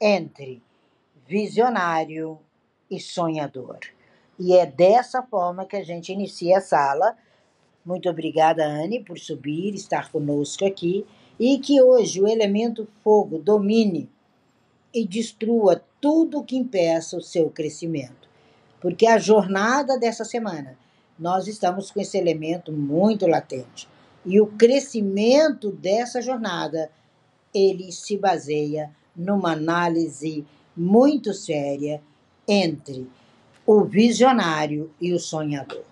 entre visionário e sonhador. E é dessa forma que a gente inicia a sala. Muito obrigada, Anne, por subir, estar conosco aqui. E que hoje o elemento fogo domine e destrua tudo que impeça o seu crescimento. Porque a jornada dessa semana, nós estamos com esse elemento muito latente. E o crescimento dessa jornada, ele se baseia numa análise muito séria entre o visionário e o sonhador.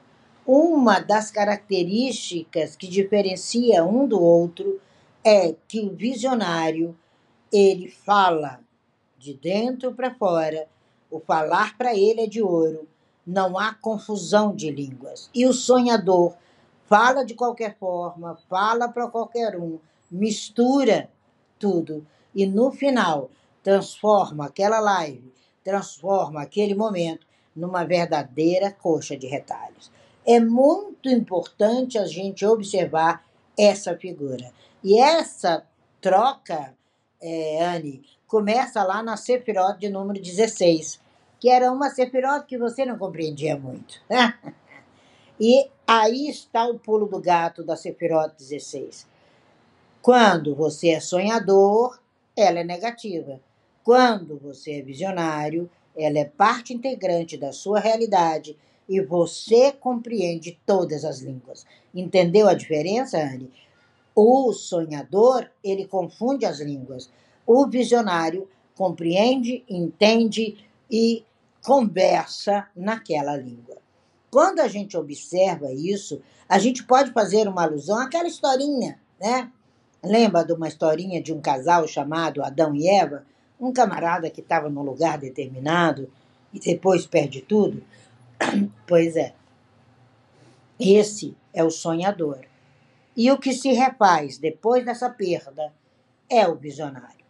Uma das características que diferencia um do outro é que o visionário ele fala de dentro para fora, o falar para ele é de ouro, não há confusão de línguas. E o sonhador fala de qualquer forma, fala para qualquer um, mistura tudo e no final transforma aquela live, transforma aquele momento numa verdadeira coxa de retalhos. É muito importante a gente observar essa figura. E essa troca, é, Anne, começa lá na Sefirot de número 16, que era uma Sefirot que você não compreendia muito. Né? E aí está o pulo do gato da Sefirot 16. Quando você é sonhador, ela é negativa. Quando você é visionário, ela é parte integrante da sua realidade e você compreende todas as línguas. Entendeu a diferença, Anne? O sonhador, ele confunde as línguas. O visionário compreende, entende e conversa naquela língua. Quando a gente observa isso, a gente pode fazer uma alusão àquela historinha, né? Lembra de uma historinha de um casal chamado Adão e Eva? Um camarada que estava num lugar determinado e depois perde tudo? Pois é. Esse é o sonhador. E o que se refaz depois dessa perda é o visionário.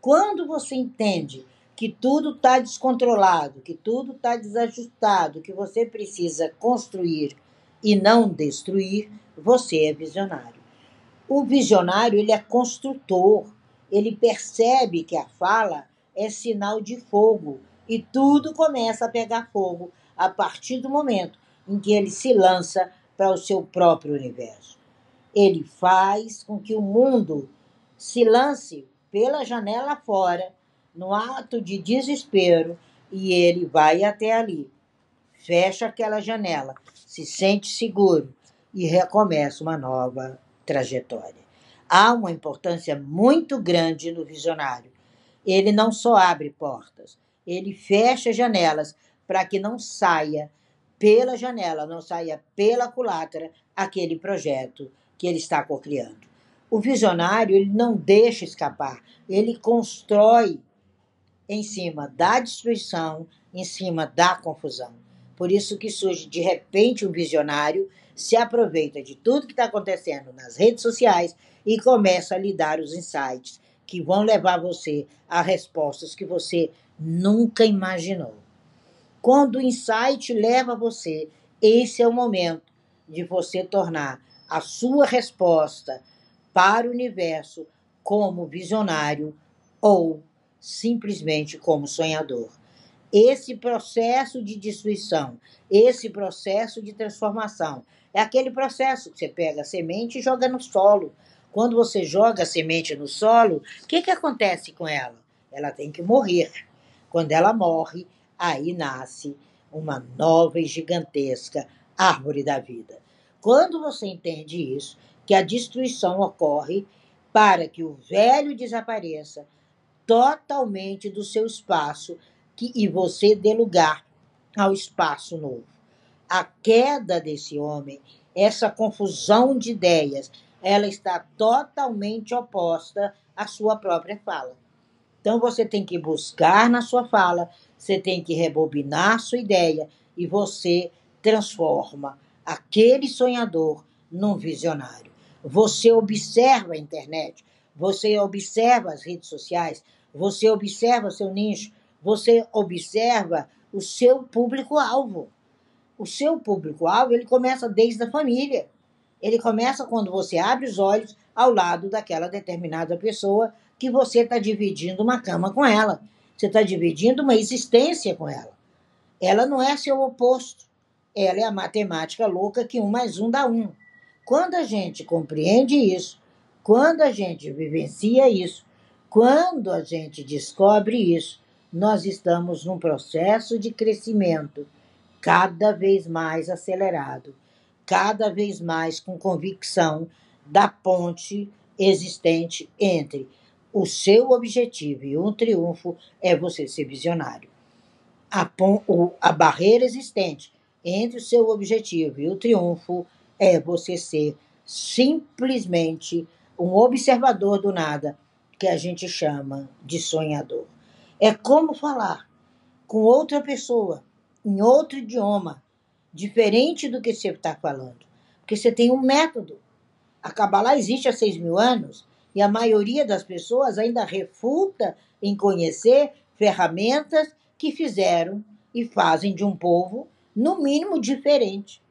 Quando você entende que tudo está descontrolado, que tudo está desajustado, que você precisa construir e não destruir, você é visionário. O visionário ele é construtor, ele percebe que a fala é sinal de fogo. E tudo começa a pegar fogo a partir do momento em que ele se lança para o seu próprio universo. Ele faz com que o mundo se lance pela janela fora, no ato de desespero, e ele vai até ali, fecha aquela janela, se sente seguro e recomeça uma nova trajetória. Há uma importância muito grande no visionário. Ele não só abre portas, ele fecha janelas para que não saia pela janela, não saia pela culatra aquele projeto que ele está cocriando. O visionário ele não deixa escapar, ele constrói em cima da destruição, em cima da confusão. Por isso que surge de repente um visionário, se aproveita de tudo que está acontecendo nas redes sociais e começa a lhe dar os insights que vão levar você a respostas que você nunca imaginou. Quando o insight leva você, esse é o momento de você tornar a sua resposta para o universo como visionário ou simplesmente como sonhador. Esse processo de destruição, esse processo de transformação, é aquele processo que você pega a semente e joga no solo. Quando você joga a semente no solo, o que, que acontece com ela? Ela tem que morrer. Quando ela morre, aí nasce uma nova e gigantesca árvore da vida. Quando você entende isso, que a destruição ocorre para que o velho desapareça totalmente do seu espaço que, e você dê lugar ao espaço novo. A queda desse homem, essa confusão de ideias, ela está totalmente oposta à sua própria fala. Então você tem que buscar na sua fala, você tem que rebobinar sua ideia e você transforma aquele sonhador num visionário. Você observa a internet, você observa as redes sociais, você observa seu nicho, você observa o seu público-alvo. O seu público-alvo, ele começa desde a família. Ele começa quando você abre os olhos ao lado daquela determinada pessoa que você está dividindo uma cama com ela. Você está dividindo uma existência com ela. Ela não é seu oposto. Ela é a matemática louca que um mais um dá um. Quando a gente compreende isso, quando a gente vivencia isso, quando a gente descobre isso, nós estamos num processo de crescimento cada vez mais acelerado, cada vez mais com convicção da ponte existente entre o seu objetivo e um triunfo é você ser visionário. A, a barreira existente entre o seu objetivo e o triunfo é você ser simplesmente um observador do nada, que a gente chama de sonhador. É como falar com outra pessoa, em outro idioma, diferente do que você está falando. Porque você tem um método. A Kabbalah existe há seis mil anos e a maioria das pessoas ainda refuta em conhecer ferramentas que fizeram e fazem de um povo, no mínimo, diferente.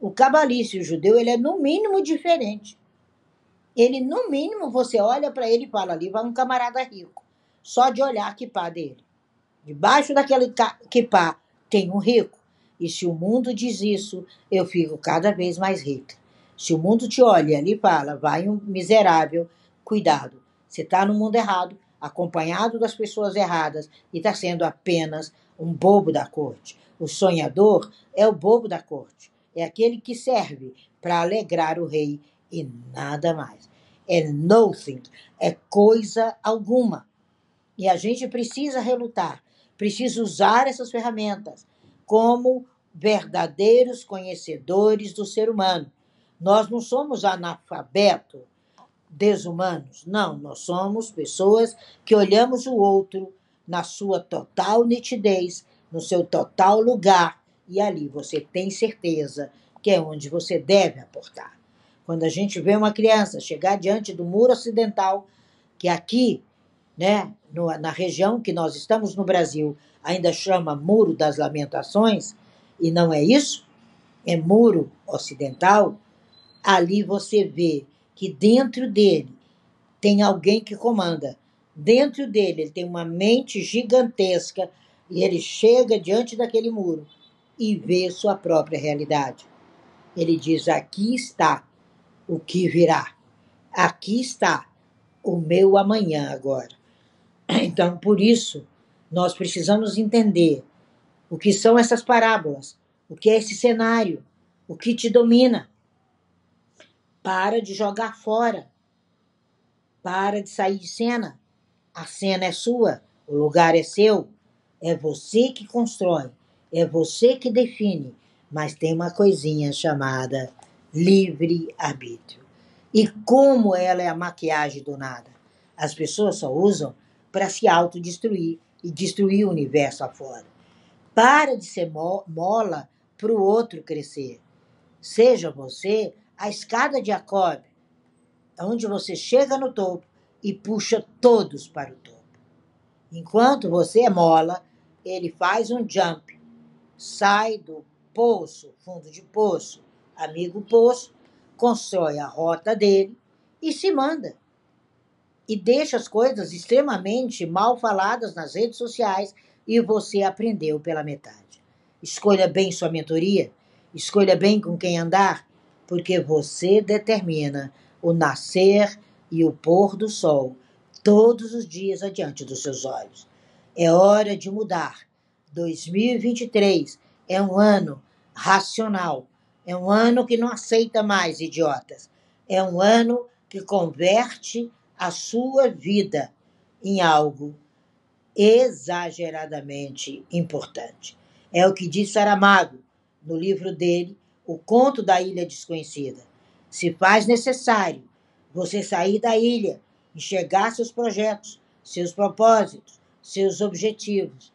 O cabalista o judeu, ele é no mínimo diferente. Ele, no mínimo, você olha para ele e fala: ali vai um camarada rico. Só de olhar a quipá dele. Debaixo daquele quipá tem um rico. E se o mundo diz isso, eu fico cada vez mais rica. Se o mundo te olha e fala: vai um miserável, cuidado. Você está no mundo errado, acompanhado das pessoas erradas e está sendo apenas um bobo da corte. O sonhador é o bobo da corte. É aquele que serve para alegrar o rei e nada mais. É nothing, é coisa alguma. E a gente precisa relutar, precisa usar essas ferramentas como verdadeiros conhecedores do ser humano. Nós não somos analfabetos, desumanos. Não, nós somos pessoas que olhamos o outro na sua total nitidez, no seu total lugar, e ali você tem certeza que é onde você deve aportar. Quando a gente vê uma criança chegar diante do muro ocidental, que aqui, né, no, na região que nós estamos no Brasil, ainda chama Muro das Lamentações, e não é isso, é muro ocidental, ali você vê que dentro dele tem alguém que comanda. Dentro dele ele tem uma mente gigantesca e ele chega diante daquele muro e vê sua própria realidade. Ele diz: Aqui está o que virá. Aqui está o meu amanhã agora. Então, por isso, nós precisamos entender o que são essas parábolas, o que é esse cenário, o que te domina. Para de jogar fora. Para de sair de cena. A cena é sua, o lugar é seu. É você que constrói, é você que define, mas tem uma coisinha chamada livre-arbítrio. E como ela é a maquiagem do nada? As pessoas só usam para se autodestruir e destruir o universo afora. Para de ser mola para o outro crescer. Seja você a escada de Jacob, onde você chega no topo e puxa todos para o topo. Enquanto você é mola, ele faz um jump, sai do poço, fundo de poço, amigo poço, constrói a rota dele e se manda. E deixa as coisas extremamente mal faladas nas redes sociais e você aprendeu pela metade. Escolha bem sua mentoria, escolha bem com quem andar, porque você determina o nascer e o pôr do sol todos os dias adiante dos seus olhos. É hora de mudar. 2023 é um ano racional, é um ano que não aceita mais idiotas. É um ano que converte a sua vida em algo exageradamente importante. É o que diz Saramago no livro dele, O Conto da Ilha Desconhecida. Se faz necessário você sair da ilha, enxergar seus projetos, seus propósitos, seus objetivos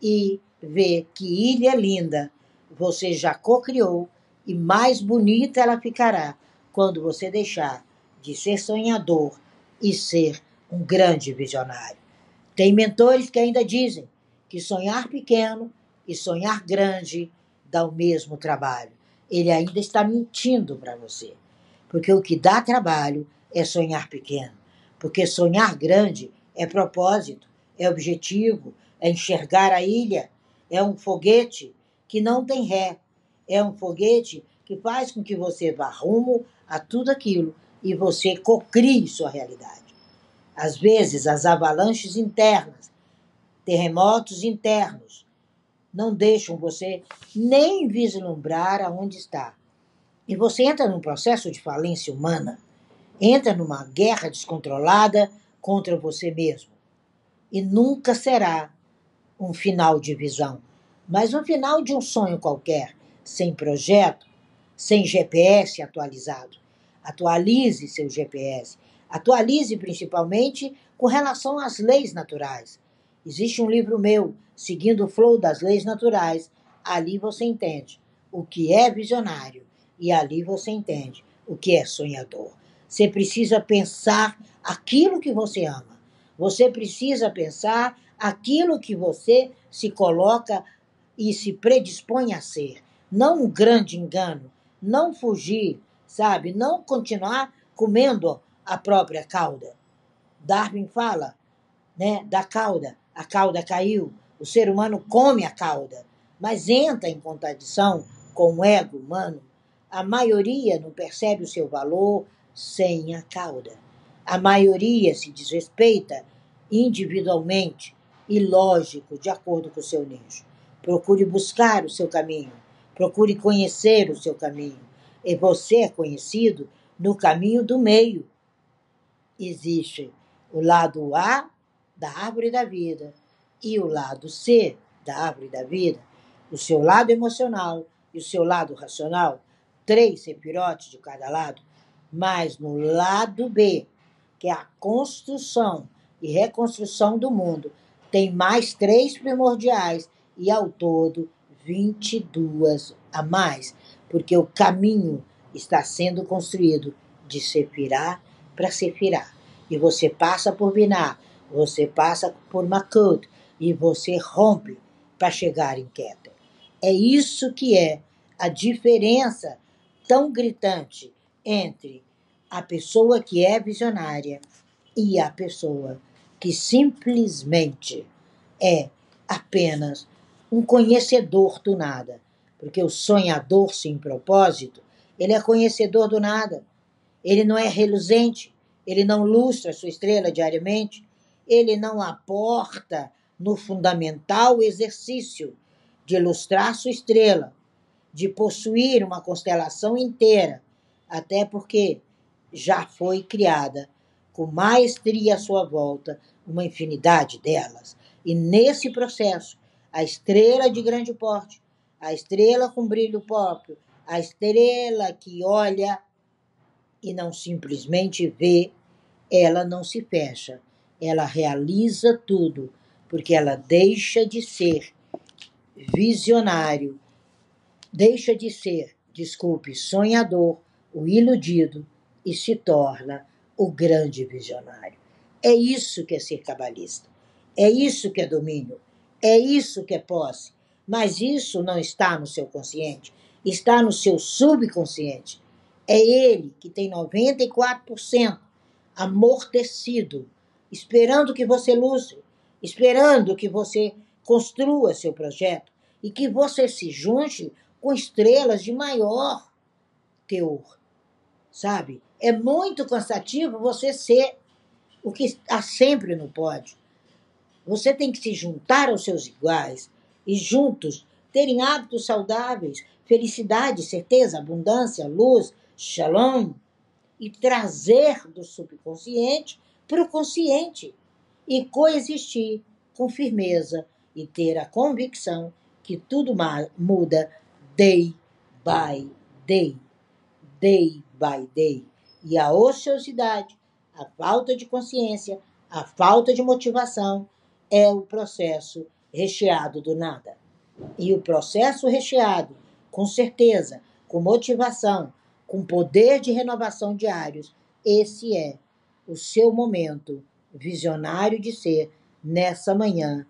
e ver que ilha linda você já co-criou e mais bonita ela ficará quando você deixar de ser sonhador e ser um grande visionário. Tem mentores que ainda dizem que sonhar pequeno e sonhar grande dá o mesmo trabalho. Ele ainda está mentindo para você. Porque o que dá trabalho é sonhar pequeno. Porque sonhar grande é propósito, é objetivo, é enxergar a ilha, é um foguete que não tem ré, é um foguete que faz com que você vá rumo a tudo aquilo e você cocrie sua realidade. Às vezes, as avalanches internas, terremotos internos, não deixam você nem vislumbrar aonde está. E você entra num processo de falência humana, entra numa guerra descontrolada contra você mesmo. E nunca será um final de visão, mas um final de um sonho qualquer, sem projeto, sem GPS atualizado. Atualize seu GPS. Atualize principalmente com relação às leis naturais. Existe um livro meu, Seguindo o Flow das Leis Naturais. Ali você entende o que é visionário e ali você entende o que é sonhador. Você precisa pensar aquilo que você ama. Você precisa pensar aquilo que você se coloca e se predispõe a ser. Não um grande engano, não fugir, sabe? Não continuar comendo a própria cauda. Darwin fala, né, da cauda. A cauda caiu, o ser humano come a cauda, mas entra em contradição com o ego humano. A maioria não percebe o seu valor sem a cauda. A maioria se desrespeita individualmente e lógico, de acordo com o seu nicho. Procure buscar o seu caminho, procure conhecer o seu caminho. E você é conhecido no caminho do meio. Existe o lado A da árvore da vida e o lado C da árvore da vida, o seu lado emocional e o seu lado racional, três sepirotes de cada lado, mas no lado B, que é a construção e reconstrução do mundo, tem mais três primordiais e ao todo 22 a mais, porque o caminho está sendo construído de Sefirá para Sefirá. E você passa por Biná, você passa por Makut e você rompe para chegar em Keter. É isso que é a diferença tão gritante entre a pessoa que é visionária e a pessoa que simplesmente é apenas um conhecedor do nada. Porque o sonhador sem propósito, ele é conhecedor do nada. Ele não é reluzente, ele não lustra sua estrela diariamente, ele não aporta no fundamental exercício de ilustrar sua estrela, de possuir uma constelação inteira, até porque já foi criada com maestria à sua volta uma infinidade delas. E nesse processo, a estrela de grande porte, a estrela com brilho próprio, a estrela que olha e não simplesmente vê, ela não se fecha, ela realiza tudo, porque ela deixa de ser visionário, deixa de ser, desculpe, sonhador, o iludido e se torna o grande visionário. É isso que é ser cabalista. É isso que é domínio. É isso que é posse. Mas isso não está no seu consciente, está no seu subconsciente. É ele que tem 94% amortecido, esperando que você lute, esperando que você construa seu projeto e que você se junte com estrelas de maior teor. Sabe? É muito cansativo você ser o que está sempre no pódio. Você tem que se juntar aos seus iguais e juntos terem hábitos saudáveis, felicidade, certeza, abundância, luz, shalom, e trazer do subconsciente para o consciente e coexistir com firmeza e ter a convicção que tudo muda day by day, day by day. E a ociosidade, a falta de consciência, a falta de motivação é o processo recheado do nada. E o processo recheado, com certeza, com motivação, com poder de renovação diários, esse é o seu momento visionário de ser nessa manhã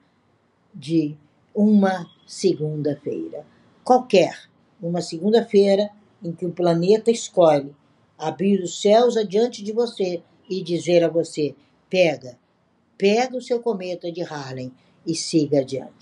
de uma segunda-feira. Qualquer, uma segunda-feira em que o planeta escolhe abrir os céus adiante de você e dizer a você: pega, pega o seu cometa de Harlem e siga adiante.